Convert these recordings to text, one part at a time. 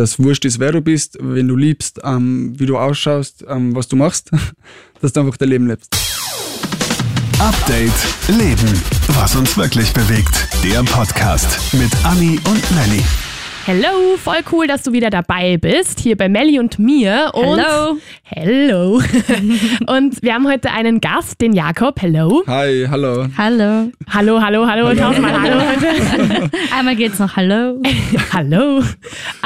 dass wurscht ist, wer du bist, wenn du liebst, ähm, wie du ausschaust, ähm, was du machst, dass du einfach dein Leben lebst. Update Leben. Was uns wirklich bewegt. Der Podcast mit Anni und Nelly. Hello, voll cool, dass du wieder dabei bist, hier bei Melli und mir. Und Hello. Hello. und wir haben heute einen Gast, den Jakob. Hello. Hi, hallo. Hallo. Hallo, hallo, hallo. Tausendmal Hallo heute. Einmal geht's noch Hallo. hallo.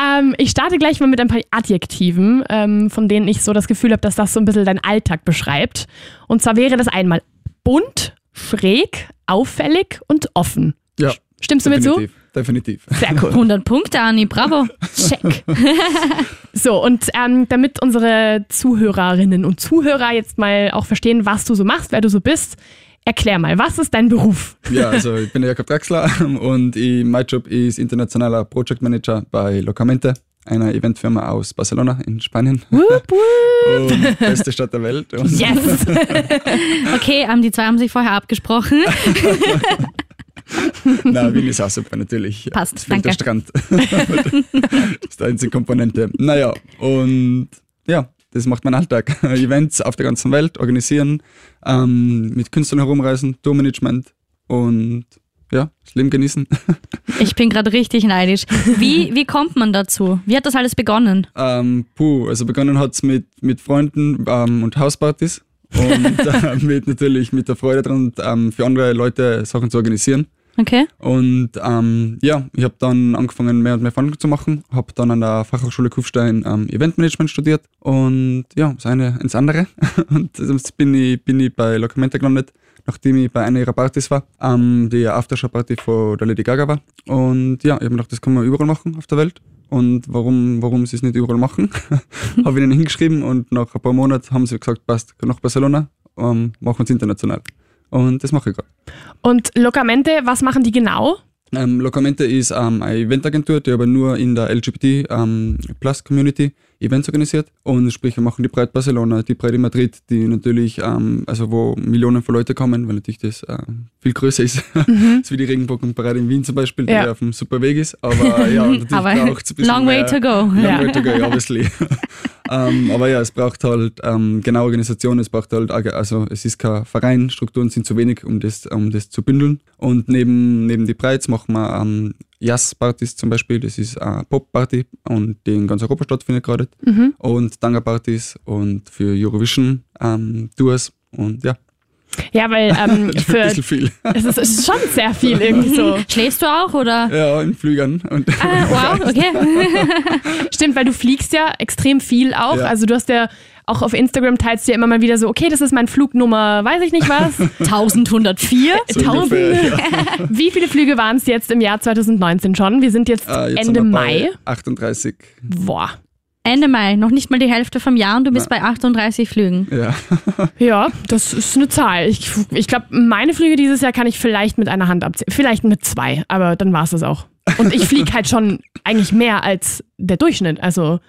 Ähm, ich starte gleich mal mit ein paar Adjektiven, ähm, von denen ich so das Gefühl habe, dass das so ein bisschen deinen Alltag beschreibt. Und zwar wäre das einmal bunt, schräg, auffällig und offen. Ja. Stimmst du mir zu? Definitiv. Sehr cool. 100 Punkte, Anni, bravo. Check. so, und ähm, damit unsere Zuhörerinnen und Zuhörer jetzt mal auch verstehen, was du so machst, wer du so bist, erklär mal, was ist dein Beruf? Ja, also ich bin der Jakob Draxler und ich, mein Job ist internationaler Project Manager bei Locamente, einer Eventfirma aus Barcelona in Spanien. Wupp, wupp. Und beste Stadt der Welt. Yes! Okay, ähm, die zwei haben sich vorher abgesprochen. Na, Wien ist auch super, natürlich. Passt, Es fehlt der danke. Strand. das ist die einzige Komponente. Naja, und ja, das macht mein Alltag. Events auf der ganzen Welt organisieren, ähm, mit Künstlern herumreisen, Tourmanagement und ja, das Leben genießen. Ich bin gerade richtig neidisch. Wie, wie kommt man dazu? Wie hat das alles begonnen? Ähm, puh, also begonnen hat's mit, mit Freunden ähm, und Hauspartys und äh, mit natürlich mit der Freude dran, ähm, für andere Leute Sachen zu organisieren. Okay. Und ähm, ja, ich habe dann angefangen, mehr und mehr Verhandlungen zu machen, habe dann an der Fachhochschule Kufstein ähm, Eventmanagement studiert und ja, das eine ins andere. Und jetzt bin ich, bin ich bei Locamente gelandet, nachdem ich bei einer ihrer Partys war, ähm, die Aftershow-Party von der Lady Gaga war. Und ja, ich habe mir gedacht, das kann man überall machen auf der Welt. Und warum, warum sie es nicht überall machen, habe ich ihnen hingeschrieben und nach ein paar Monaten haben sie gesagt, passt, nach Barcelona, ähm, machen wir es international. Und das mache ich gerade. Und Locamente, was machen die genau? Ähm, Locamente ist ähm, eine Eventagentur, die aber nur in der LGBT ähm, Plus Community Events organisiert. Und sprich, wir machen die Breit Barcelona, die Breit in Madrid, die natürlich, ähm, also wo Millionen von Leuten kommen, weil natürlich das ähm, viel größer ist. als wie die Regenbogenparade in Wien zum Beispiel, die Ja. auf dem super Weg ist. Aber ja, natürlich braucht es ein bisschen long way mehr, to go. Long Ja. way to go, obviously. ähm, aber ja, es braucht halt ähm, genau Organisation, es braucht halt, also es ist kein Verein, Strukturen sind zu wenig, um das, um das zu bündeln. Und neben, neben die Breits machen wir ähm, Jazz-Partys zum Beispiel, das ist eine Pop-Party und die in ganz Europa stattfindet gerade. Und Tanga-Partys und für Eurovision ähm, und ja, Ja, weil ähm, ein für, bisschen viel. es ist, es ist schon sehr viel irgendwie so. Schläfst du auch oder? ja, in Flügern. Und Ah, wow, okay. Stimmt, weil du fliegst ja extrem viel auch. Ja. Also du hast ja auch auf Instagram teilst du ja immer mal wieder so, okay, das ist mein Flugnummer, weiß ich nicht was. 1104? so ungefähr, ja. Wie viele Flüge waren es jetzt im Jahr 2019 schon? Wir sind jetzt Äh, jetzt Ende sind wir Mai. bei 38. Boah. Ende Mai, noch nicht mal die Hälfte vom Jahr und du bist bei 38 Flügen. Ja. Ja, das ist eine Zahl. Ich, ich glaube, meine Flüge dieses Jahr kann ich vielleicht mit einer Hand abzählen. Vielleicht mit zwei, aber dann war es das auch. Und ich fliege halt schon eigentlich mehr als der Durchschnitt. Also,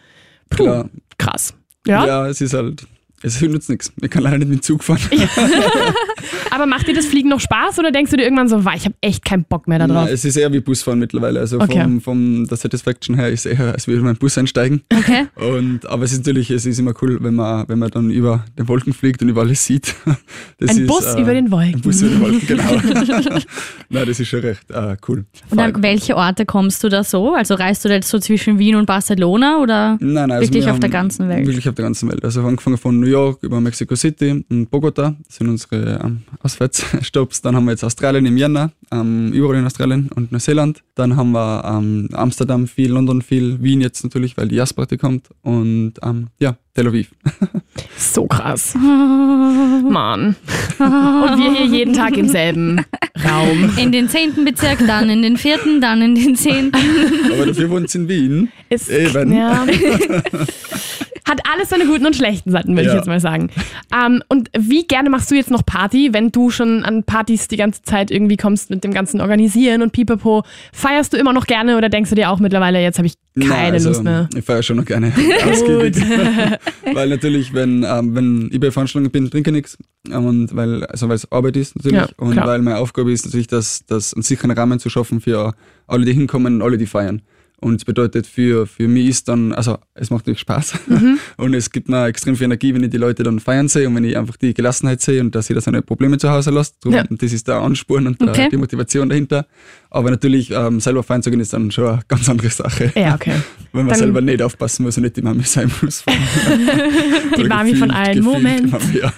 puh, krass. Ja? Ja, es ist halt, es nützt nichts. Ich kann leider nicht mit dem Zug fahren. Aber macht dir das Fliegen noch Spaß oder denkst du dir irgendwann so, "Wah, ich habe echt keinen Bock mehr da drauf? Nein, es ist eher wie Busfahren mittlerweile. Also Okay. vom, vom der Satisfaction her ist eher, als würde man in Bus einsteigen. Okay. Und, aber es ist natürlich, es ist immer cool, wenn man, wenn man dann über den Wolken fliegt und über alles sieht. Das Ein ist, Bus äh, über den Wolken. Ein Bus über den Wolken, genau. Nein, das ist schon recht äh, cool. Und an welche Orte kommst du da so? Also reist du da jetzt so zwischen Wien und Barcelona oder? Nein, nein, Wirklich wir auf der ganzen Welt? Wirklich auf der ganzen Welt. Also angefangen von New York über Mexico City und Bogota, das sind unsere ähm, Auswärtsstopps. Dann haben wir jetzt Australien im Jänner, ähm, überall in Australien und Neuseeland. Dann haben wir ähm, Amsterdam viel, London viel, Wien jetzt natürlich, weil die Jazzparty kommt und ähm, ja, Tel Aviv. So krass. Mann. Und wir hier jeden Tag im selben Raum. In den zehnten Bezirk, dann in den vierten, dann in den zehnten. Aber dafür wohnt es in Wien. Ist, Eben. Ja. Hat alles seine guten und schlechten Seiten, würde ich Ja. jetzt mal sagen. Ähm, und wie gerne machst du jetzt noch Party, wenn du schon an Partys die ganze Zeit irgendwie kommst mit dem ganzen Organisieren und Pipapo? Feierst du immer noch gerne oder denkst du dir auch mittlerweile, jetzt habe ich keine Nein, also, Lust mehr? Ich feiere schon noch gerne ausgiebig. weil natürlich, wenn, ähm, wenn ich bei Veranstaltungen bin, trinke ich nichts. Ähm, und weil, also es Arbeit ist natürlich. Ja, und weil meine Aufgabe ist natürlich, das, das einen sicheren Rahmen zu schaffen für alle, die hinkommen und alle, die feiern. Und es bedeutet für, für mich ist dann, also es macht natürlich Spaß und es gibt mir extrem viel Energie, wenn ich die Leute dann feiern sehe und wenn ich einfach die Gelassenheit sehe und dass jeder seine Probleme zu Hause lässt. Drum, Ja. Das ist der Ansporn und der, Okay. die Motivation dahinter. Aber natürlich ähm, selber feiern zu gehen ist dann schon eine ganz andere Sache. Ja, okay. Wenn man Dann- selber nicht aufpassen muss und nicht die Mami sein muss. Die Mami von allen. Moment. Ja.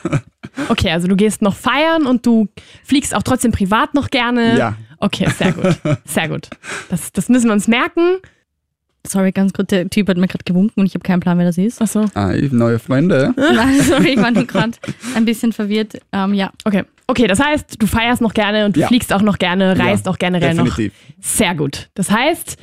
Okay, also du gehst noch feiern und du fliegst auch trotzdem privat noch gerne. ja. Okay, sehr gut. Sehr gut. Das, das müssen wir uns merken. Sorry, ganz kurz, der Typ hat mir gerade gewunken und ich habe keinen Plan, wer das ist. Achso. Ah, ich- neue Freunde. Nein, sorry, ich war nur gerade ein bisschen verwirrt. Ähm, ja. Okay. Okay, das heißt, du feierst noch gerne und du Ja. fliegst auch noch gerne, reist Ja, auch generell noch. Definitiv. Sehr gut. Das heißt,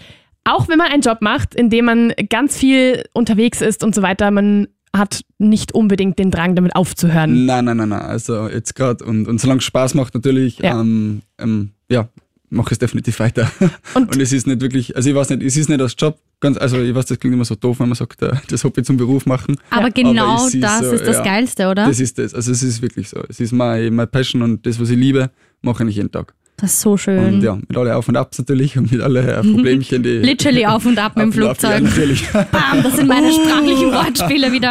auch wenn man einen Job macht, in dem man ganz viel unterwegs ist und so weiter, man hat nicht unbedingt den Drang, damit aufzuhören. Nein, nein, nein, nein. Also jetzt gerade und, und solange es Spaß macht, natürlich, Ja. ähm, ähm, ja, mache es definitiv weiter. Und- Und, es ist nicht wirklich, also ich weiß nicht, es ist nicht als Job, ganz, also ich weiß, das klingt immer so doof, wenn man sagt, äh, das Hobby zum Beruf machen. Aber genau Aber das so, ist das ja. Geilste, oder? Das ist das. Also es ist wirklich so. Es ist mein, mein Passion und das, was ich liebe, mache ich jeden Tag. Das ist so schön. Und ja, mit alle Auf und Abs natürlich und mit alle äh, Problemchen, die. Literally auf und ab mit dem und ab, Flugzeug. Ja, natürlich. Bam, das sind meine sprachlichen Wortspiele wieder.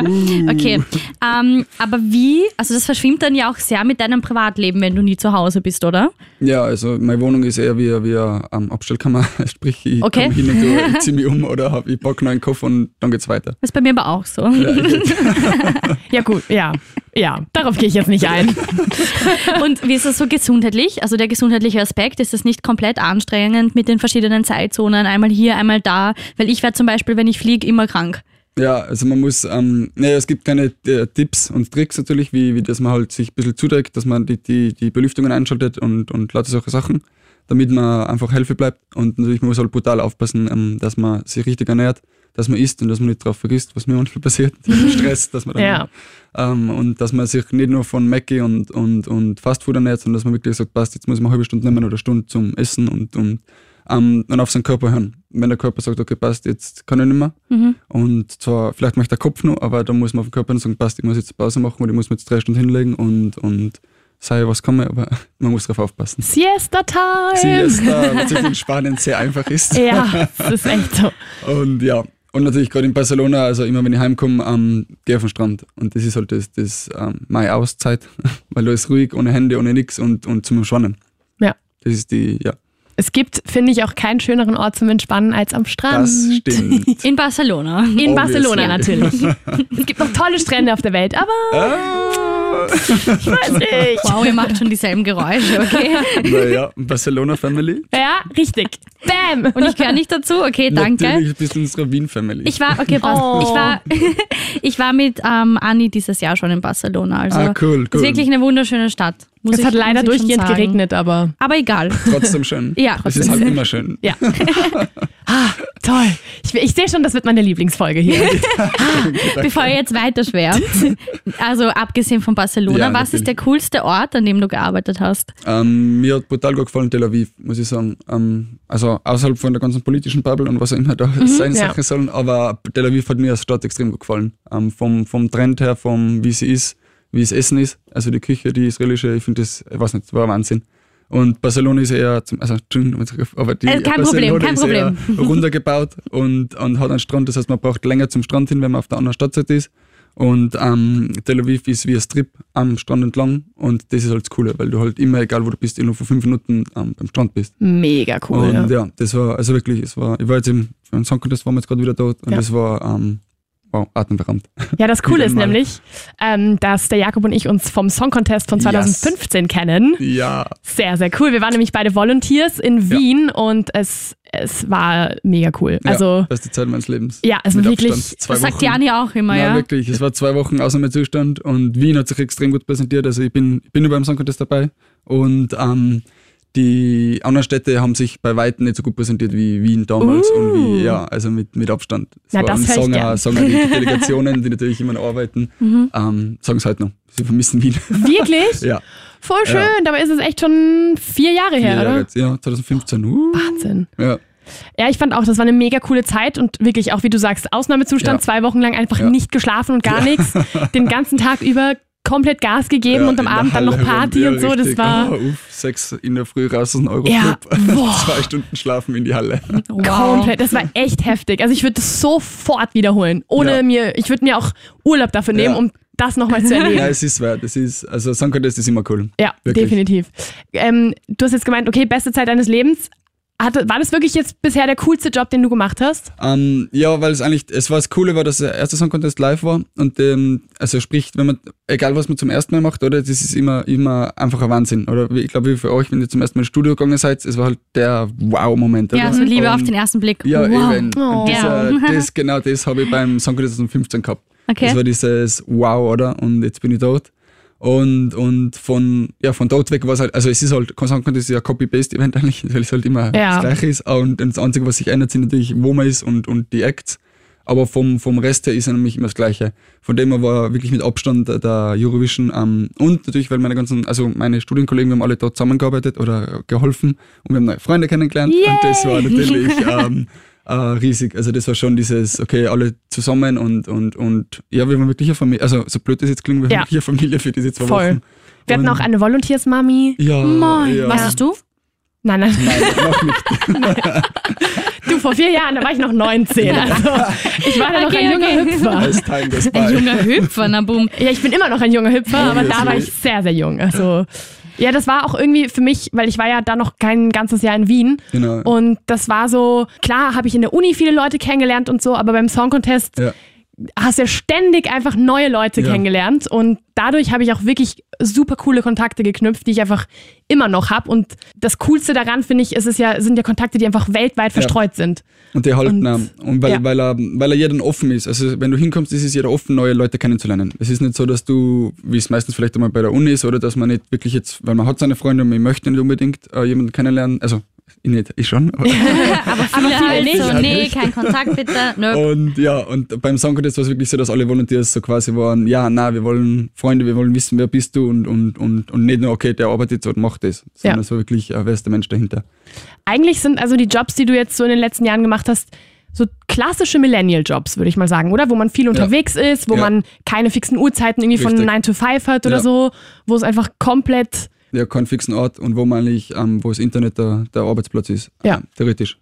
Okay. Ähm, aber wie, also das verschwimmt dann ja auch sehr mit deinem Privatleben, wenn du nie zu Hause bist, oder? Ja, also meine Wohnung ist eher wie, wie eine ähm, Abstellkammer. Sprich, ich Okay. komme hin und tu, ich ziehe mich um oder hab, ich packe noch einen Koffer und dann geht's weiter. Das ist bei mir aber auch so. Ja, Ja, gut, ja. Ja, darauf gehe ich jetzt nicht ein. Und wie ist das so gesundheitlich? Also der gesundheitliche Aspekt, ist das nicht komplett anstrengend mit den verschiedenen Zeitzonen, einmal hier, einmal da? Weil ich werde zum Beispiel, wenn ich fliege, immer krank. Ja, also man muss, ähm, naja, es gibt keine äh, Tipps und Tricks natürlich, wie, wie dass man halt sich ein bisschen zudeckt, dass man die, die, die Belüftungen einschaltet und, und lauter solche Sachen, damit man einfach healthy bleibt. Und natürlich, man muss halt brutal aufpassen, ähm, dass man sich richtig ernährt, dass man isst und dass man nicht drauf vergisst, was mir manchmal passiert, diesen Stress, dass man dann, Ja. ähm, und dass man sich nicht nur von Mackie und, und, und Fastfood ernährt, sondern dass man wirklich sagt, passt, jetzt muss ich mal eine halbe Stunde nehmen oder eine Stunde zum Essen und, und, ähm, und auf seinen Körper hören. Wenn der Körper sagt, okay, passt, jetzt kann ich nicht mehr, Mhm. und zwar, vielleicht macht der Kopf noch, aber da muss man auf den Körper sagen, passt, ich muss jetzt Pause machen oder ich muss mir jetzt drei Stunden hinlegen und, und sei was komme, aber man muss darauf aufpassen. Siesta-Time! Siesta, was in Spanien sehr einfach ist. Ja, das ist echt so. Und ja, und natürlich gerade in Barcelona, also immer wenn ich heimkomme, ähm, gehe auf den Strand. Und das ist halt das, das ähm, meine Auszeit, weil da ist ruhig, ohne Hände, ohne nix und, und zum Schwannen. Ja. Das ist die, ja, Es gibt, finde ich, auch keinen schöneren Ort zum Entspannen als am Strand. das stimmt. In Barcelona. In Obviously. Barcelona natürlich. es gibt noch tolle Strände auf der Welt, aber ah, ich weiß nicht. Wow, ihr macht schon dieselben Geräusche, okay? naja, Barcelona Family. Ja, richtig. Bam! Und ich gehöre nicht dazu, okay, danke. Natürlich bist du unsere Wien-Family. Ich war, okay, passt. Oh. Ich war, ich war mit ähm, Anni dieses Jahr schon in Barcelona. Also ah, cool, ist cool. wirklich eine wunderschöne Stadt. Muss Es ich, hat leider durchgehend geregnet, aber Aber egal. Trotzdem schön. Ja, Es ist halt immer schön. ja. ah, toll. Ich, ich sehe schon, das wird meine Lieblingsfolge hier. Bevor ihr jetzt weiter schwärmt, also abgesehen von Barcelona, Ja, was natürlich. ist der coolste Ort, an dem du gearbeitet hast? Ähm, mir hat brutal gut gefallen Tel Aviv, muss ich sagen. Ähm, also außerhalb von der ganzen politischen Bubble und was auch immer da sein Mhm, ja. Sachen sollen, aber Tel Aviv hat mir als Stadt extrem gut gefallen. Ähm, vom, vom Trend her, vom wie sie ist, wie es Essen ist, also die Küche, die israelische, ich finde das, ich weiß nicht, war Wahnsinn. Und Barcelona ist eher, zum, also aber die Äh, kein Barcelona Problem, kein ist Problem. eher runtergebaut und, und hat einen Strand, das heißt, man braucht länger zum Strand hin, wenn man auf der anderen Stadtseite ist. Und ähm, Tel Aviv ist wie ein Strip am Strand entlang und das ist halt das Coole, weil du halt immer, egal wo du bist, innerhalb von fünf Minuten ähm, beim Strand bist. Mega cool. und ja. ja. das war, also wirklich, es war, ich war jetzt im, einen Song Contest waren wir jetzt gerade wieder dort und Ja. das war, ähm, wow, atemberaubend. Ja, das Coole ist nämlich, ähm, dass der Jakob und ich uns vom Song Contest von Yes. 2015 kennen. Ja, Sehr, sehr cool. Wir waren nämlich beide Volunteers in Ja. Wien und es, es war mega cool. ja, Also, beste Zeit meines Lebens. ja, also Mit wirklich. Abstand. Zwei Das sagt Wochen. die Anni auch immer, Ja, ja. wirklich. Es war zwei Wochen Ausnahmezustand und Wien hat sich extrem gut präsentiert. Also ich bin, ich bin über beim Song Contest dabei und ähm, die anderen Städte haben sich bei weitem nicht so gut präsentiert wie Wien damals Uh. und wie, ja, also mit, mit Abstand. Es Na, war das ein hör ich Song, gern. auch- Song auch die Delegationen, die natürlich immer noch arbeiten, Mhm. ähm, sagen es heute noch. Sie vermissen Wien. Wirklich? ja, Voll schön. Ja. Dabei ist es echt schon vier Jahre vier her, Jahre oder? jetzt. Ja, 2015. Uh, Wahnsinn. ja. Ja, ich fand auch, das war eine mega coole Zeit und wirklich auch, wie du sagst, Ausnahmezustand, Ja. zwei Wochen lang einfach Ja. nicht geschlafen und gar nichts. Den ganzen Tag über komplett Gas gegeben Ja, und am Abend dann noch Party rum. und so. Das war Oh, uff, sechs in der Früh raus aus dem Euroclub. Ja. Zwei Stunden schlafen in die Halle. komplett, das war echt heftig. Also ich würde das sofort wiederholen. Ohne Ja. mir, ich würde mir auch Urlaub dafür nehmen, Ja. um das nochmal zu erleben. Ja, es ist wert. Es ist, also Song Contest ist immer cool. Ja, Wirklich. definitiv. Ähm, du hast jetzt gemeint, okay, beste Zeit deines Lebens. Hatte, war das wirklich jetzt bisher der coolste Job, den du gemacht hast? Ähm, ja, weil es eigentlich, es war das Coole, war, dass der erste Song Contest live war und ähm, also sprich, wenn man, egal was man zum ersten Mal macht, oder, das ist immer, immer einfach ein Wahnsinn. Oder ich glaube, wie für euch, wenn ihr zum ersten Mal ins Studio gegangen seid, es war halt der Wow-Moment. Ja, oder? so Liebe und, auf den ersten Blick. Ja, wow. eben. Oh. Dieser, Ja. das, genau das habe ich beim Song Contest 2015 gehabt. Okay. Das war dieses Wow, oder? Und jetzt bin ich dort. Und, und von, ja, von dort weg war es halt, also es ist halt, kann sagen, das ist ja Copy-Paste-Event eigentlich, weil es halt immer Ja. das Gleiche ist. Und das Einzige, was sich ändert, sind natürlich, wo man ist und, und die Acts. Aber vom, vom Rest her ist er nämlich immer das Gleiche. Von dem her war wirklich mit Abstand der- der Eurovision. Ähm, und natürlich, weil meine ganzen, also meine Studienkollegen, wir haben alle dort zusammengearbeitet oder geholfen und wir haben neue Freunde kennengelernt. Yay! Und das war natürlich ähm, äh, riesig. Also das war schon dieses, okay, alle zusammen und, und, und ja, wir waren wirklich eine Familie. Also so blöd das jetzt klingt, wir Ja. waren wirklich eine Familie für diese zwei Voll. Wochen. Wir hatten Und- auch eine Volunteers-Mami. Ja, Moin. ja. Was hast du? Nein, nein, Nein, noch nicht. du, vor vier Jahren, da war ich noch 19. Also ich war da noch Okay, ein junger okay. Hüpfer. Ein junger Hüpfer, na boom. Ja, ich bin immer noch ein junger Hüpfer, aber da war ich sehr, sehr jung. Also ja, das war auch irgendwie für mich, weil ich war ja da noch kein ganzes Jahr in Wien. Genau. Und das war so, klar habe ich in der Uni viele Leute kennengelernt und so, aber beim Song Contest Ja. Hast ja ständig einfach neue Leute Ja. kennengelernt und dadurch habe ich auch wirklich super coole Kontakte geknüpft, die ich einfach immer noch habe. Und das Coolste daran, finde ich, ist es ja, sind ja Kontakte, die einfach weltweit verstreut sind. Und die halten Und-. Und weil, ja. weil, er, weil er jedem offen ist. Also wenn du hinkommst, ist es jeder offen, neue Leute kennenzulernen. Es ist nicht so, dass du, wie es meistens vielleicht einmal bei der Uni ist, oder dass man nicht wirklich jetzt, weil man hat seine Freunde und man möchte nicht unbedingt äh, jemanden kennenlernen. Also ich nicht, ich schon. Aber, Aber viele, viele halt nicht. so, nee, nicht. kein Kontakt bitte. Nö. und ja, und beim Song Contest war es wirklich so, dass alle Volunteers so quasi waren, ja, na, wir wollen Freunde, wir wollen wissen, wer bist du und, und, und, und nicht nur, okay, der arbeitet so und macht das, sondern Ja. so wirklich, äh, wer ist der Mensch dahinter. Eigentlich sind also die Jobs, die du jetzt so in den letzten Jahren gemacht hast, so klassische Millennial-Jobs, würde ich mal sagen, oder? Wo man viel unterwegs ist, wo Ja. man keine fixen Uhrzeiten irgendwie von Richtig. 9 to 5 hat oder Ja. so, wo es einfach komplett Ja, keinen fixen Ort und wo man eigentlich, ähm, wo das Internet der, der Arbeitsplatz ist. Ja. Ähm, theoretisch.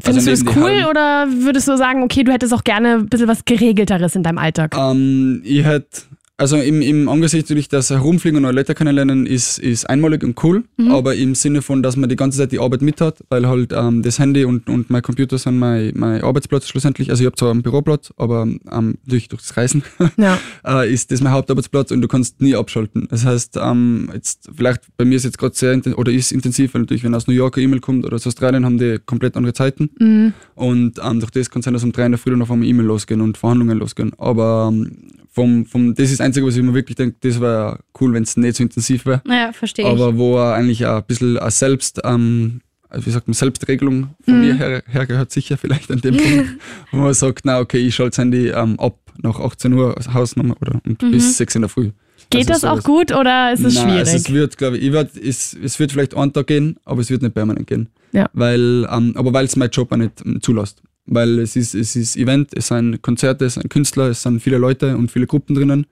Findest Also du das cool oder würdest du sagen, okay, du hättest auch gerne ein bisschen was Geregelteres in deinem Alltag? Ähm, ich hätte, also im, im Angesicht natürlich, dass Herumfliegen und neue Leute kennenlernen ist, ist einmalig und cool, aber im Sinne von, dass man die ganze Zeit die Arbeit mit hat, weil halt ähm, das Handy und, und mein Computer sind mein, mein Arbeitsplatz schlussendlich. Also ich habe zwar einen Büroplatz, aber ähm, durch, durch das Reisen Ja. äh, ist das mein Hauptarbeitsplatz und du kannst nie abschalten. Das heißt, ähm, jetzt vielleicht bei mir ist jetzt gerade sehr inten- oder ist intensiv, weil natürlich, wenn aus New York eine E-Mail kommt oder aus Australien, haben die komplett andere Zeiten. Mhm. Und ähm, durch das kann es sein, dass um drei in der Früh dann auf einmal E-Mail losgehen und Verhandlungen losgehen. Aber ähm, vom, vom, das ist Einzige, was ich mir wirklich denke, das wäre cool, wenn es nicht so intensiv wäre. Naja, verstehe ich. Aber wo er eigentlich auch ein bisschen eine Selbst, ähm, wie sagt man, Selbstregelung von mir her, her gehört sicher vielleicht an dem Punkt, wo man sagt, na okay, ich schalte das Handy ähm, ab nach 18 Uhr Hausnummer oder und bis 6 in der Früh. Geht Also das auch sowas. gut oder ist es Nein, schwierig? Also es wird, glaube ich, ich werd, es, es wird vielleicht einen Tag gehen, aber es wird nicht permanent gehen. Ja. Weil, ähm, aber weil es mein Job auch nicht ähm, zulässt. Weil es ist, es ist Event, es sind Konzerte, es sind Künstler, es sind viele Leute und viele Gruppen drinnen.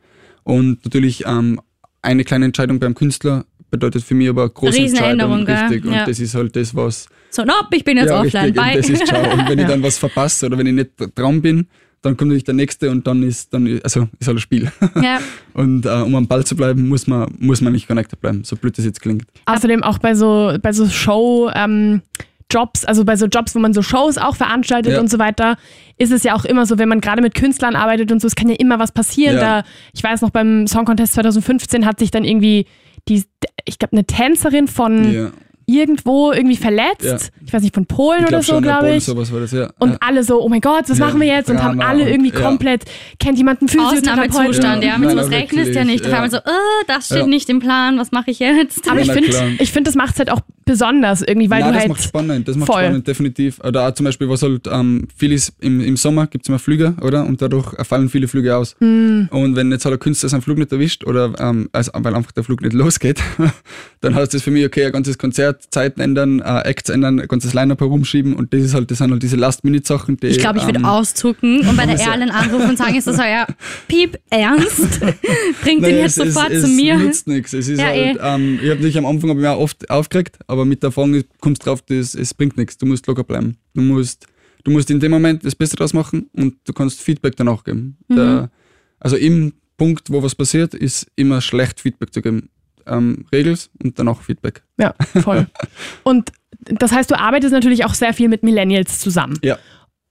Und natürlich ähm, eine kleine Entscheidung beim Künstler bedeutet für mich aber eine große Entscheidung. gell? Richtig. Ja. Und das ist halt das, was. so, nope, ich bin jetzt ja, offline. richtig, Bye. und das ist ciao. Und wenn ich dann was verpasse oder wenn ich nicht dran bin, dann kommt natürlich der nächste und dann ist dann also ist halt ein Spiel. ja. Und äh, um am Ball zu bleiben, muss man, muss man nicht connected bleiben, so blöd das jetzt klingt. Außerdem auch bei so, bei so Show, ähm, Jobs, also bei so Jobs, wo man so Shows auch veranstaltet Ja. und so weiter, ist es ja auch immer so, wenn man gerade mit Künstlern arbeitet und so, es kann ja immer was passieren. Ja. Da, ich weiß noch, beim Song Contest 2015 hat sich dann irgendwie die, ich glaube, eine Tänzerin von Ja. irgendwo irgendwie verletzt. Ja. Ich weiß nicht, von Polen Ich oder so, glaube ich. sowas war das, ja. Und ja. alle so, oh mein Gott, was Ja, machen wir jetzt? Und haben alle und- irgendwie ja. komplett, kennt jemand einen Physiotherapeuten? Ja, ja, mit sowas rechnest ja nicht. Auf ja. einmal so, äh, das steht Ja. nicht im Plan, was mache ich jetzt? Aber ich finde, ich finde, das macht es halt auch besonders irgendwie, weil Nein, du das halt. macht spannend, das macht voll. spannend, definitiv. Oder auch zum Beispiel, was halt ähm, viel ist, im, im Sommer gibt es immer Flüge, oder? Und dadurch fallen viele Flüge aus. Hm. Und wenn jetzt halt ein Künstler seinen Flug nicht erwischt, oder ähm, also, weil einfach der Flug nicht losgeht, dann heißt das für mich, okay, ein ganzes Konzert, Zeiten ändern, äh, Acts ändern, ein ganzes Line-Up herumschieben und das ist halt, das sind halt diese Last-Minute-Sachen, die. Ich glaube, ich würde ähm, auszucken und bei der Erlen anrufen und sagen, ist das euer Piep ernst? Bringt Nein, ihn jetzt es, sofort es, zu es mir. nützt nichts. Es ist Ja, halt, eh. ähm, ich habe natürlich am Anfang hab ich mich auch oft aufgeregt, aber mit der Erfahrung kommst du drauf, das, es bringt nichts. Du musst locker bleiben. Du musst, du musst in dem Moment das Beste draus machen und du kannst Feedback danach geben. Mhm. Der, also im Punkt, wo was passiert, ist immer schlecht Feedback zu geben. Ähm, Regels und danach Feedback. Ja, voll. Und das heißt, du arbeitest natürlich auch sehr viel mit Millennials zusammen. Ja.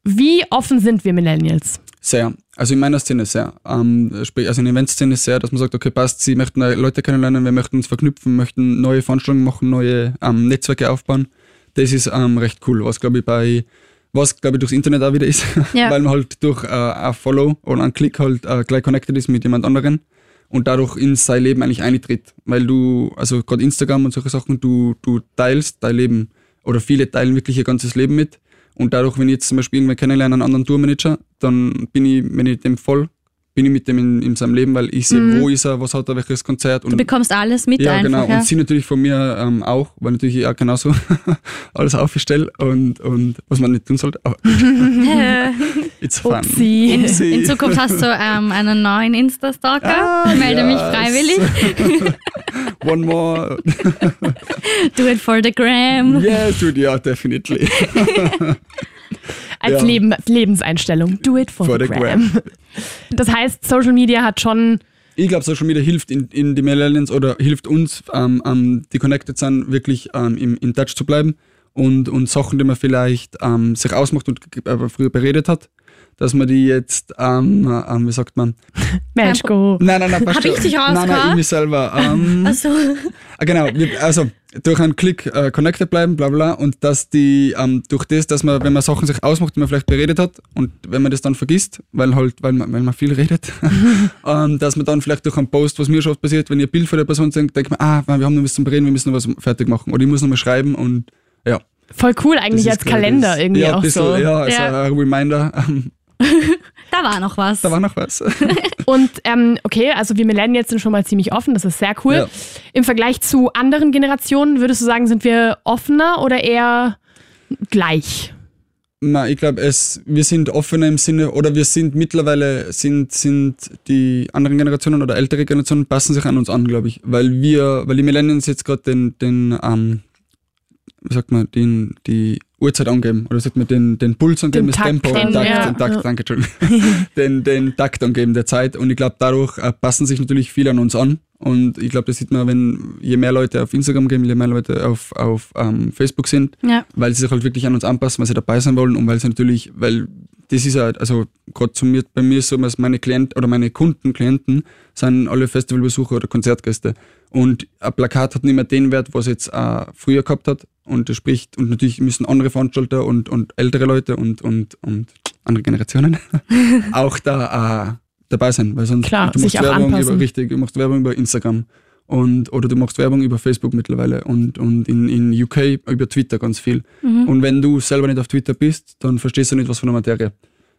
Wie offen sind wir Millennials? Sehr. Also in meiner Szene sehr. Ähm, also in der Eventszene sehr, dass man sagt, okay, passt, sie möchten neue Leute kennenlernen, wir möchten uns verknüpfen, möchten neue Veranstaltungen machen, neue ähm, Netzwerke aufbauen. Das ist ähm, recht cool, was glaube ich bei, was glaube ich durchs Internet auch wieder ist, Ja. weil man halt durch äh, ein Follow oder einen Klick halt äh, gleich connected ist mit jemand anderen und dadurch in sein Leben eigentlich eintritt, weil du, also gerade Instagram und solche Sachen, du, du teilst dein Leben oder viele teilen wirklich ihr ganzes Leben mit und dadurch, wenn ich jetzt zum Beispiel irgendwen kennenlerne, einen anderen Tourmanager, dann bin ich, wenn ich dem voll, bin ich mit dem in, in seinem Leben, weil ich sehe, wo ist er, was hat er, welches Konzert. Du Und, bekommst alles mit ja, einfach. genau. ja. Und sie natürlich von mir ähm, auch, weil natürlich ich auch genauso alles aufstelle und, und was man nicht tun sollte. Aber it's fun. Upsi. Upsi. In Zukunft hast du ähm, einen neuen Insta-Stalker. Ah, Melde mich yes. freiwillig. One more. Do it for the gram. yes, dude, yeah, definitely. Als Ja. Leben, Lebenseinstellung. Do it for, For the the gram. Das heißt, Social Media hat schon. Ich glaube, Social Media hilft in, in die Millennials oder hilft uns, ähm, ähm, die connected sind, wirklich ähm, im, in Touch zu bleiben und, und Sachen, die man vielleicht ähm, sich ausmacht und aber früher beredet hat, dass man die jetzt, ähm, äh, ähm, wie sagt man? Mensch, go. Nein, nein, nein, passt Hab ich dich Nein, nein, ich mich selber. Ähm, Also, Ah, Genau, also durch einen Klick äh, connected bleiben, bla bla, und dass die, ähm, durch das, dass man, wenn man Sachen sich ausmacht, die man vielleicht beredet hat, und wenn man das dann vergisst, weil halt, weil man, weil man viel redet, ähm, dass man dann vielleicht durch einen Post, was mir schon oft passiert, wenn ihr ein Bild von der Person seht, denkt man, ah, wir haben noch was zum Bereden, wir müssen noch was fertig machen, oder ich muss noch mal schreiben und ja. Voll cool eigentlich als Kalender das- irgendwie ja, auch bisschen, so. Ja, also Ja. ein Reminder, ähm, da war noch was. da war noch was. Und ähm, okay, also wir Millennials sind schon mal ziemlich offen, das ist sehr cool. Ja. Im Vergleich zu anderen Generationen, würdest du sagen, sind wir offener oder eher gleich? Na, ich glaube, es, wir sind offener im Sinne, oder wir sind mittlerweile, sind, sind die anderen Generationen oder ältere Generationen passen sich an uns an, glaube ich. Weil wir, weil die Millennials jetzt gerade den, den, ähm, wie sagt man, den, die Uhrzeit angeben, oder sagt man, den, den Puls angeben, Den das Takt, Tempo, den- den Takt, ja, den Takt, ja. danke, Entschuldigung. den, den Takt angeben der Zeit. Und ich glaube, dadurch äh, passen sich natürlich viele an uns an. Und ich glaube, das sieht man, wenn je mehr Leute auf Instagram gehen, je mehr Leute auf, auf ähm, Facebook sind, Ja. weil sie sich halt wirklich an uns anpassen, weil sie dabei sein wollen und weil sie natürlich, weil das ist ja, also gerade zu mir, bei mir ist so, dass meine Klienten oder meine Kunden, Klienten sind alle Festivalbesucher oder Konzertgäste. Und ein Plakat hat nicht mehr den Wert, was es jetzt äh, früher gehabt hat. Und das spricht, und natürlich müssen andere Veranstalter und, und ältere Leute und, und, und andere Generationen auch da äh, dabei sein. Weil sonst Klar, du machst Werbung anpassen. über richtig, du machst Werbung über Instagram und oder du machst Werbung über Facebook mittlerweile und, und in, in UK über Twitter ganz viel. Und wenn du selber nicht auf Twitter bist, dann verstehst du nicht was von der Materie.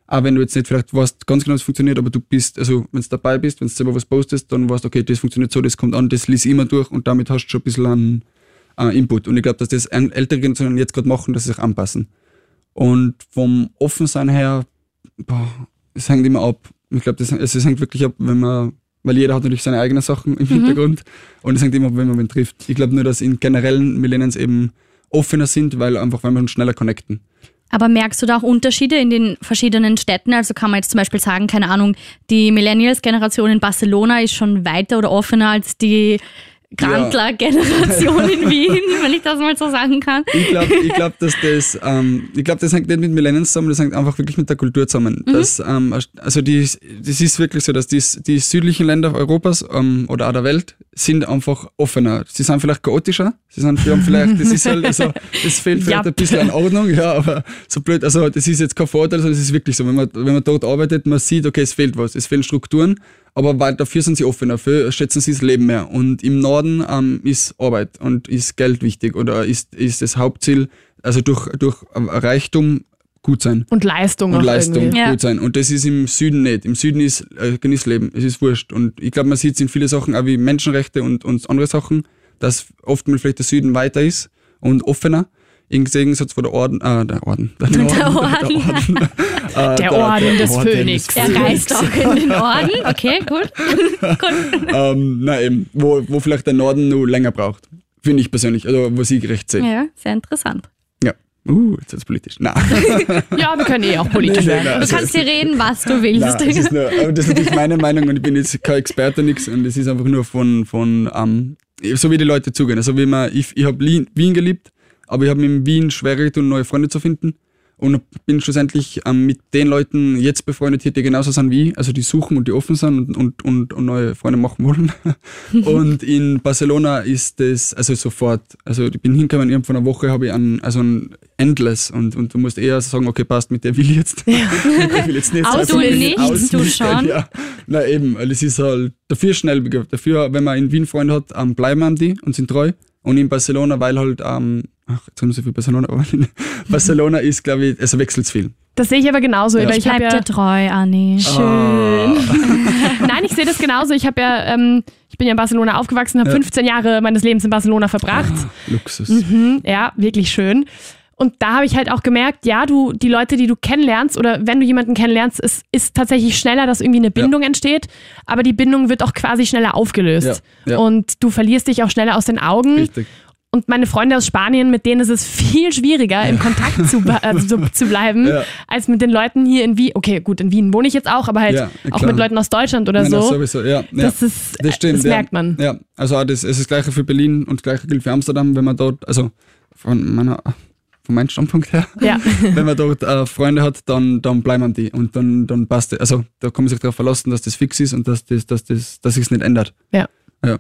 Auch wenn du jetzt nicht vielleicht weißt ganz genau, es funktioniert, aber du bist, also wenn du dabei bist, wenn du selber was postest, dann weißt du, okay, das funktioniert so, das kommt an, das lies ich immer durch und damit hast du schon ein bisschen einen äh, Input. Und ich glaube, dass das ältere Generationen jetzt gerade machen, dass sie sich anpassen. Und vom Offensein her, es hängt immer ab. Ich glaube, das, es, es hängt wirklich ab, wenn man, weil jeder hat natürlich seine eigenen Sachen im Hintergrund und es hängt immer ab, wenn man wen trifft. Ich glaube nur, dass in generellen Millennials eben offener sind, weil einfach, weil man schneller connecten. Aber merkst du da auch Unterschiede in den verschiedenen Städten? Also kann man jetzt zum Beispiel sagen, keine Ahnung, die Millennials-Generation in Barcelona ist schon weiter oder offener als die Grandler-Generation in Wien, wenn ich das mal so sagen kann. Ich glaube, ich glaub, dass das, ähm, ich glaube, das hängt nicht mit Millennials zusammen, das hängt einfach wirklich mit der Kultur zusammen. Das, ähm, also die, das ist wirklich so, dass die, die südlichen Länder Europas ähm, oder auch der Welt sind einfach offener. Sie sind vielleicht chaotischer, sie sind, vielleicht, das ist halt, also, es fehlt vielleicht ein bisschen an Ordnung, ja, aber so blöd, also das ist jetzt kein Vorteil, sondern es ist wirklich so, wenn man, wenn man dort arbeitet, man sieht, okay, es fehlt was, es fehlen Strukturen, aber weil, dafür sind sie offen, dafür schätzen sie das Leben mehr. Und im Norden ähm, ist Arbeit und ist Geld wichtig oder ist, ist das Hauptziel, also durch, durch Reichtum gut sein. Und Leistung Und auch Leistung irgendwie. Ja. gut sein. Und das ist im Süden nicht. Im Süden ist äh, genieß Leben, es ist wurscht. Und ich glaube, man sieht es in viele Sachen, auch wie Menschenrechte und, und andere Sachen, dass oft mal vielleicht der Süden weiter ist und offener. Im Gegensatz von der Orden, äh, der Orden. Der, Der Norden, Orden. äh, Der Orden des Orden Phönix. des Er reist auch in den Orden. Okay, gut. gut. ähm, na eben, wo, wo vielleicht der Norden nur länger braucht. Finde ich persönlich, also wo sie gerecht sehen. Ja, sehr interessant. Ja. Uh, jetzt wird's politisch. Nein. Ja, wir können eh auch politisch Nee, werden. nein, Du also- kannst dir reden, was du willst. Nein, es ist nur, das ist natürlich meine Meinung und ich bin jetzt kein Experte, nix und es ist einfach nur von, von ähm, so wie die Leute zugehen. Also wie man, ich, ich habe Wien geliebt, aber ich habe mir in Wien schwerer getan, neue Freunde zu finden und bin schlussendlich ähm, mit den Leuten jetzt befreundet, hier, die genauso sind wie ich, also die suchen und die offen sind und, und, und, und neue Freunde machen wollen. und in Barcelona ist das, also sofort, also ich bin hingekommen, innerhalb von einer Woche habe ich einen, also ein Endless und, und du musst eher sagen, okay, passt, mit der will ich jetzt. mit der will jetzt nicht Aus- sein. du nicht, du schon. Ja. Na eben, weil es ist halt dafür schnell, dafür, wenn man in Wien Freunde hat, ähm, bleiben die und sind treu. Und in Barcelona, weil halt, ähm, ach, jetzt haben wir so viel Barcelona, aber Barcelona ist, glaube ich, also wechselt viel. Das sehe ich aber genauso, Ja. weil Ich ich habe bleib ja dir treu, Anni. Schön. Nein, ich sehe das genauso. Ich habe ja, ähm, ich bin ja in Barcelona aufgewachsen, habe Ja. 15 Jahre meines Lebens in Barcelona verbracht. Luxus. Mhm, ja, wirklich schön. Und da habe ich halt auch gemerkt, ja, du, die Leute, die du kennenlernst oder wenn du jemanden kennenlernst, es ist tatsächlich schneller, dass irgendwie eine Bindung entsteht, aber die Bindung wird auch quasi schneller aufgelöst. Ja, ja. Und du verlierst dich auch schneller aus den Augen. Richtig. Und meine Freunde aus Spanien, mit denen ist es viel schwieriger, im Kontakt zu, also zu, zu bleiben, Ja. als mit den Leuten hier in Wien. Okay, gut, in Wien wohne ich jetzt auch, aber halt Ja, auch mit Leuten aus Deutschland oder Nein, so. nein, sowieso, ja. ja. Das ist, Das stimmt. das merkt man. Ja, also das, es ist das gleiche für Berlin und das gleiche gilt für Amsterdam, wenn man dort, also von meiner, von meinem Standpunkt her, Ja. wenn man dort äh, Freunde hat, dann, dann bleiben die und dann, dann passt es. Also da kann man sich darauf verlassen, dass das fix ist und dass das, dass das, dass sich nicht ändert. Ja. Ja.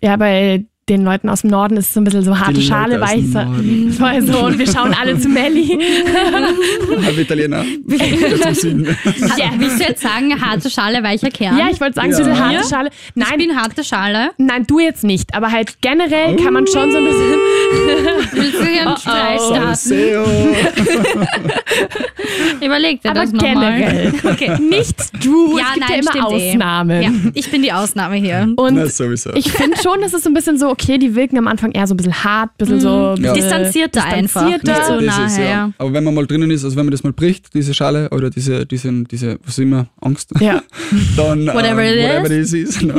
Ja, bei den Leuten aus dem Norden ist es so ein bisschen so harte Die Schale, weißer. Norden. Voll so, und wir schauen alle zu Melli. Halb Italiener. Ja. Willst du jetzt sagen, harte Schale, weicher Kern? Ja, ich wollte sagen, Ja. so eine harte. Schale. ich Nein, bin harte Schale. nein, du jetzt nicht, aber halt generell kann man schon so ein bisschen. Willst du hier einen Streit starten? Überleg dir Aber das nochmal. generell. Okay. Nicht du, Ja, es gibt nein, ja immer eh. Ausnahmen. Ja, ich bin die Ausnahme hier. Und Na, sowieso. ich finde schon, dass es so ein bisschen so, okay, die wirken am Anfang eher so ein bisschen hart, ein bisschen so. ein Ja. Distanzierter einfach. distanzierter. Nicht so nahe, ist, ja. ja. Aber wenn man mal drinnen ist, also wenn man das mal bricht, diese Schale oder diese, diese, diese was immer, Angst, Ja. dann Whatever ähm, it whatever it is, no,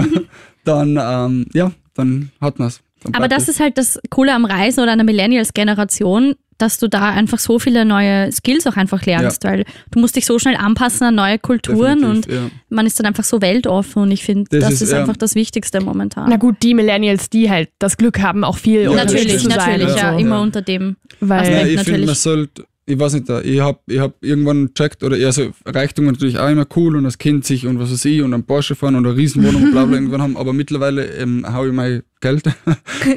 dann, ähm, ja, dann hat man es. Aber das ist halt das Coole am Reisen oder an der Millennials-Generation, dass du da einfach so viele neue Skills auch einfach lernst, weil du musst dich so schnell anpassen an neue Kulturen und ja. man ist dann einfach so weltoffen und ich finde, das, Das ist, ist, ja. einfach das Wichtigste momentan. Na gut, die Millennials, die halt das Glück haben, auch viel Ja, unterwegs natürlich, zu sein. natürlich, und ja, so. immer Ja. unter dem. Weil, Also- ich finde, natürlich- man sollte, ich weiß nicht, ich habe ich hab irgendwann gecheckt, oder eher so Reichtum natürlich auch immer cool und als Kind sich und was weiß ich und einen Porsche fahren und eine Riesenwohnung und bla bla irgendwann haben, aber mittlerweile ähm, hau ich mein Geld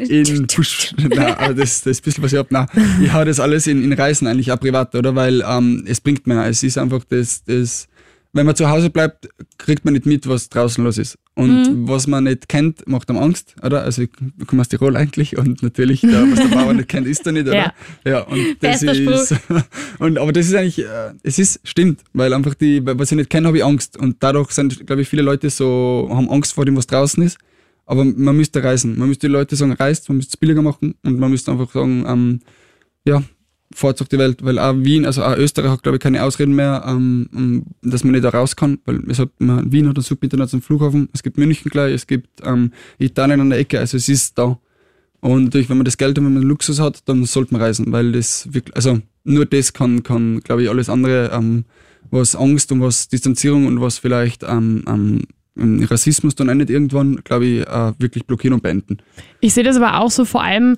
in Push. Nein, aber das, das ist ein bisschen was ich hab. Nein, ich hau das alles in, in Reisen eigentlich auch privat, oder? Weil ähm, es bringt mir, es ist einfach das, das, wenn man zu Hause bleibt, kriegt man nicht mit, was draußen los ist. Und was man nicht kennt, macht einem Angst, oder? Also ich komme aus Tirol eigentlich und natürlich, da, was der Bauer nicht kennt, ist er nicht, oder? Ja. Ja, und das ist, und, aber das ist eigentlich, äh, es ist, stimmt, weil einfach die, was ich nicht kenne, habe ich Angst. Und dadurch sind, glaube ich, viele Leute so, haben Angst vor dem, was draußen ist. Aber man müsste reisen. Man müsste die Leute sagen, reist, man müsste es billiger machen und man müsste einfach sagen, ähm, ja, durch die Welt, weil auch Wien, also auch Österreich hat, glaube ich, keine Ausreden mehr, ähm, dass man nicht da raus kann, weil es hat, man, Wien hat einen super internationalen Flughafen, es gibt München gleich, es gibt ähm, Italien an der Ecke, also es ist da. Und natürlich, wenn man das Geld hat, wenn man Luxus hat, dann sollte man reisen, weil das wirklich, also nur das kann, kann glaube ich, alles andere, ähm, was Angst und was Distanzierung und was vielleicht ähm, ähm, Rassismus dann nicht irgendwann, glaube ich, äh, wirklich blockieren und beenden. Ich sehe das aber auch so vor allem,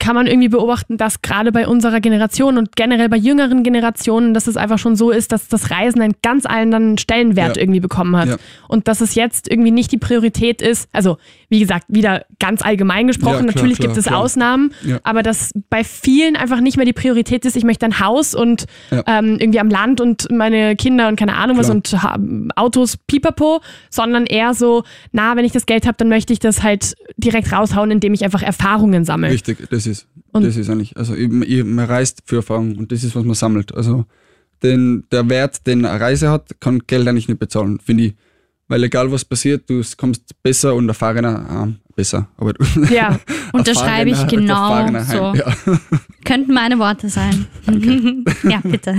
kann man irgendwie beobachten, dass gerade bei unserer Generation und generell bei jüngeren Generationen, dass es einfach schon so ist, dass das Reisen einen ganz anderen Stellenwert Ja. irgendwie bekommen hat. Ja. Und dass es jetzt irgendwie nicht die Priorität ist, also wie gesagt, wieder ganz allgemein gesprochen, Ja, klar, natürlich klar, gibt es klar. Ausnahmen, aber dass bei vielen einfach nicht mehr die Priorität ist, ich möchte ein Haus und ähm, irgendwie am Land und meine Kinder und keine Ahnung was und Autos pipapo, sondern eher so, na, wenn ich das Geld habe, dann möchte ich das halt direkt raushauen, indem ich einfach Erfahrungen sammle. Richtig, das ist, Und- das ist eigentlich, also eben, eben, man reist für Erfahrung und das ist, was man sammelt. Also den, der Wert, den eine Reise hat, kann Geld eigentlich nicht bezahlen, finde ich. Weil egal was passiert, du kommst besser und erfahrener, äh, besser, aber Ja, Unterschreibe ich genau so. Ja. Könnten meine Worte sein. ja, bitte.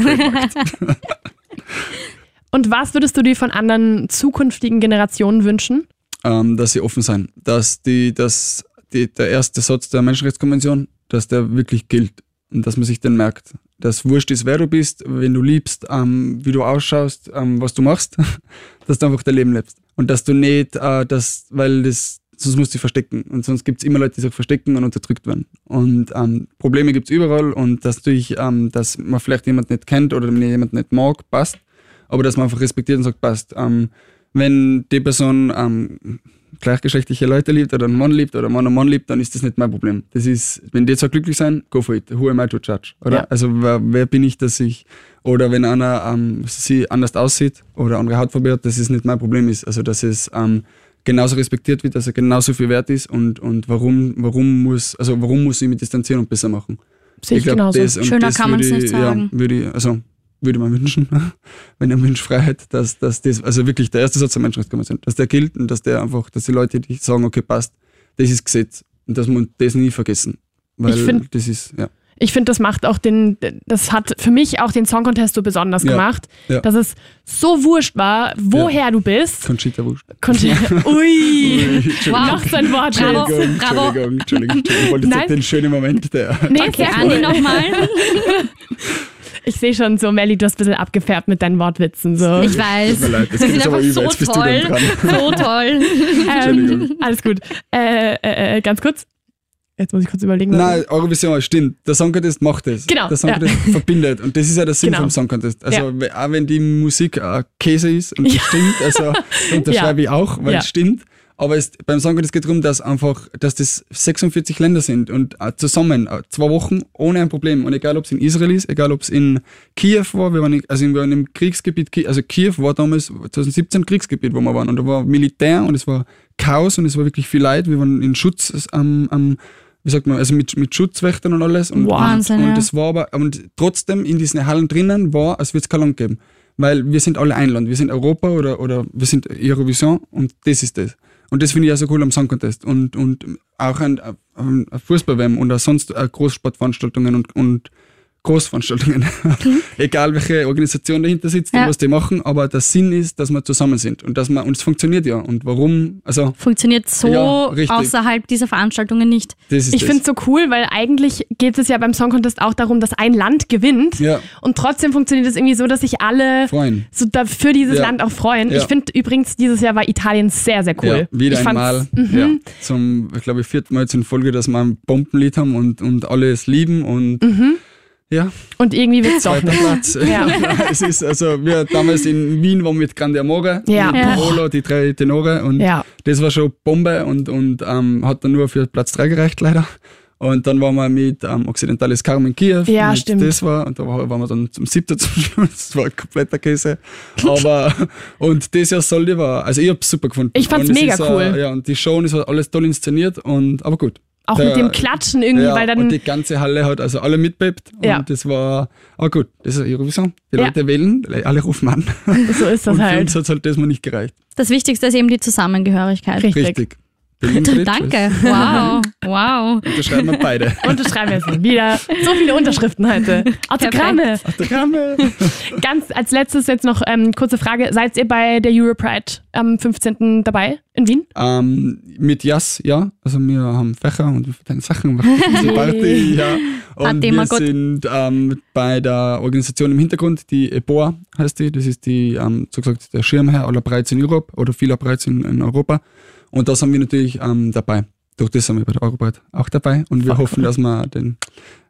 und was würdest du dir von anderen zukünftigen Generationen wünschen? ähm, dass sie offen sein, dass die, dass die, der erste Satz der Menschenrechtskonvention, dass der wirklich gilt und dass man sich den merkt. Dass wurscht ist, wer du bist, wenn du liebst, ähm, wie du ausschaust, ähm, was du machst, dass du einfach dein Leben lebst. Und dass du nicht, äh, das, weil das, sonst musst du dich verstecken. Und sonst gibt es immer Leute, die sich verstecken und unterdrückt werden. Und ähm, Probleme gibt es überall und dass natürlich, ähm, dass man vielleicht jemand nicht kennt oder jemand nicht mag, passt. Aber dass man einfach respektiert und sagt, passt. Ähm, wenn die Person ähm, gleichgeschlechtliche Leute liebt oder einen Mann liebt oder einen Mann einen Mann liebt, dann ist das nicht mein Problem. Das ist, wenn die zwei glücklich sein, go for it. Who am I to judge? Oder? Ja. Also wer, wer bin ich, dass ich, oder wenn einer ähm, sie anders aussieht oder andere Hautfarbe hat, dass es nicht mein Problem ist. Also dass es ähm, genauso respektiert wird, dass er genauso viel wert ist und, und warum, warum muss, also warum muss ich mich distanzieren und besser machen? Sehe ich, glaub, genauso. Schöner kann würde ich- nicht sagen. Ja, würde ich, also würde mir wünschen, wenn ihr wünscht Freiheit, dass, dass das, also wirklich der erste Satz der Menschenrechtskonvention, dass der gilt und dass der einfach, dass die Leute, die sagen, okay, passt, das ist Gesetz und dass man das nie vergessen. Weil Ich find- das ist, ja. Ich finde, das macht auch den, das hat für mich auch den Song Contest so besonders Ja, gemacht, ja. dass es so wurscht war, woher du bist. Conchita Wurst. Konnte, ui, Entschuldigung. noch so ein Wort. Bravo. Entschuldigung, Bravo. Entschuldigung, Entschuldigung, Entschuldigung. Ich wollte Nein. jetzt den schönen Moment der. Nee, Okay, Andi nochmal. Ich sehe schon so, Melly, du hast ein bisschen abgefärbt mit deinen Wortwitzen. So. Ich weiß. Tut mir leid, das jetzt aber einfach über, so jetzt bist du toll. dran. So toll. ähm, Entschuldigung. alles gut. Äh, äh, äh, ganz kurz. Jetzt muss ich kurz überlegen. was- Nein, Eurovision, stimmt. Der Song Contest macht das. Genau, Der Song ja. Contest verbindet. Und das ist ja der Sinn Genau. vom Song Contest. Also, Ja. auch wenn die Musik äh, Käse ist und das Ja. stimmt, also unterschreibe ich auch, weil Ja. es stimmt. Aber es, beim Song geht es darum, dass einfach, dass das 46 Länder sind und äh, zusammen äh, zwei Wochen ohne ein Problem. Und egal, ob es in Israel ist, egal, ob es in Kiew war, wir waren, in, also wir waren im Kriegsgebiet, also Kiew war damals 2017 Kriegsgebiet, wo wir waren. Und da war Militär und es war Chaos und es war wirklich viel Leid. Wir waren in Schutz am, am wie sagt man, also mit, mit Schutzwächtern und alles. Und, Wahnsinn, und, ja. und das war aber, und trotzdem in diesen Hallen drinnen war, als würde es kein Land geben. Weil wir sind alle ein Land. Wir sind Europa oder, oder wir sind Eurovision und das ist das. Und das finde ich ja so cool am Song Contest. Und, und auch ein, ein Fußball-WM und auch sonst äh, Großsportveranstaltungen und, und Großveranstaltungen. Egal welche Organisation dahinter sitzt Ja. und was die machen, aber der Sinn ist, dass wir zusammen sind und dass man, und es funktioniert ja. Und warum, also Funktioniert so Ja, außerhalb dieser Veranstaltungen nicht. Ich finde es so cool, weil eigentlich geht es ja beim Song Contest auch darum, dass ein Land gewinnt. Ja. Und trotzdem funktioniert es irgendwie so, dass sich alle Freuen. so da für dieses Ja. Land auch freuen. Ich finde übrigens, dieses Jahr war Italien sehr, sehr cool. Wieder ich einmal. Mhm. Zum, ich glaube, vierten Mal jetzt in Folge, dass wir ein Bombenlied haben und, und alle es lieben und ja, Und irgendwie wird es doch zweiter nicht. Platz. Ja. es ist, also wir damals in Wien waren mit Grande Amore, Ja. mit. Paolo, die drei Tenore und Ja. das war schon Bombe und, und ähm, hat dann nur für Platz 3 gereicht leider. Und dann waren wir mit ähm, Occidentalis Carmen Kiew. Ja, stimmt. Das war, und da war- waren wir dann zum siebten zum Schluss. Das war ein kompletter Käse. Aber, und das Jahr Soldi war, also ich hab's super gefunden. Ich fand's mega cool. Ja, und die Show ist alles toll inszeniert und, aber gut. Auch mit dem Klatschen irgendwie, weil dann. und die ganze Halle hat also alle mitbebt. Ja. Und das war, aber gut, das ist Eurovision. Die Ja. Leute wählen, alle rufen an. so ist das und für halt. uns hat halt das mal nicht gereicht. Das Wichtigste ist eben die Zusammengehörigkeit. Richtig. Richtig. Berlin. Danke. Wow. Wow. Unterschreiben wir beide. Unterschreiben wir es wieder. So viele Unterschriften heute. Autogramme. Autogramme. Ganz als letztes jetzt noch ähm, kurze Frage. Seid ihr bei der Europride am 15. dabei in Wien? Ähm, mit Jas, ja. Also wir haben Fächer und wir verteilen Sachen, machen diese Party, ja. Und wir gut. sind ähm, bei der Organisation im Hintergrund, die EBOA heißt die. Das ist die, ähm, so gesagt, der Schirmherr aller Brides in Europe oder vieler Brides in, in Europa. Und da sind wir natürlich ähm, dabei. durch das sind wir bei der Eurobreit auch dabei und wir Voll hoffen, cool. dass wir den,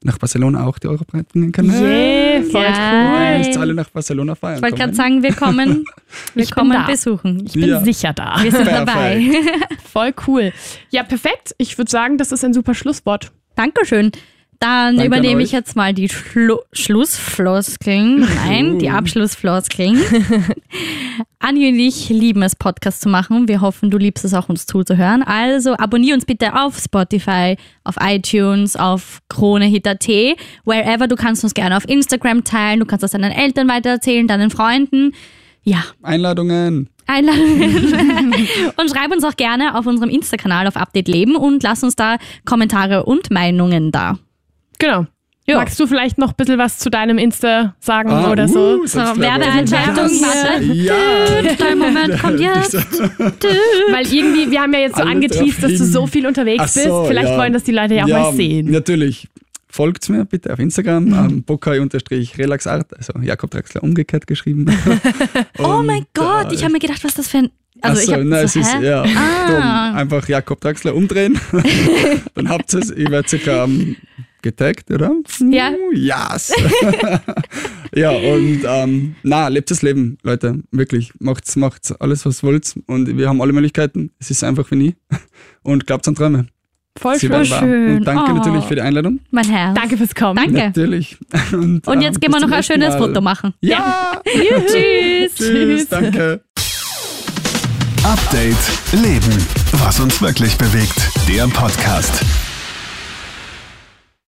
nach Barcelona auch die Eurobreit bringen können. Yeah, voll Ja. cool. Nicht alle nach Barcelona feiern. Ich wollte gerade sagen, wir kommen, wir Ich bin kommen besuchen. Ich bin Ja. sicher da. Wir sind Perfekt. dabei. Voll cool. Ja, perfekt. Ich würde sagen, das ist ein super Schlusswort. Dankeschön. Dann Danke an übernehme ich jetzt mal die Schlu Schlussfloskeln. Nein, die Uh. Abschlussfloskeln. Anni und ich lieben es, Podcast zu machen. Wir hoffen, du liebst es auch, uns zuzuhören. Also abonnier uns bitte auf Spotify, auf iTunes, auf KroneHit.at, wherever. Du kannst uns gerne auf Instagram teilen. Du kannst das deinen Eltern weitererzählen, deinen Freunden. Ja, Einladungen. Einladungen. und schreib uns auch gerne auf unserem Insta-Kanal auf Update Leben und lass uns da Kommentare und Meinungen da. Genau. Ja. Magst du vielleicht noch ein bisschen was zu deinem Insta sagen Ah, oder so? uh, So, wäre Werbeeinschaltung, warte. Ja. Dein Moment kommt jetzt. Weil irgendwie, wir haben ja jetzt so Alle angeteased, dass du so viel unterwegs so, bist. Vielleicht ja. wollen das die Leute ja auch mal sehen. Natürlich. Folgt mir bitte auf Instagram, Mhm. ähm, bokai-relaxart, also Jakob Draxler umgekehrt geschrieben. Oh mein Gott, äh, ich habe mir gedacht, was das für ein. Also Ach ich so, habe nein, so, es ist, ja, Ah. dumm. Einfach Jakob Draxler umdrehen, dann habt ihr es, ich werde circa ähm, getaggt, oder? Ja. Uh, Yes. ja, und ähm, na, lebt das Leben, Leute, wirklich. Macht's, macht's alles, was wollt und wir haben alle Möglichkeiten. Es ist einfach wie nie. Und glaubt an Träume. Voll Sie schön. schön. Und danke Oh. natürlich für die Einladung. Mein Herz. Danke fürs Kommen. Danke. Natürlich. Und, Und ähm, jetzt gehen wir noch ein schönes Mal. Foto machen. Ja. Tschüss. Tschüss. Danke. Update Leben. Was uns wirklich bewegt. Der Podcast.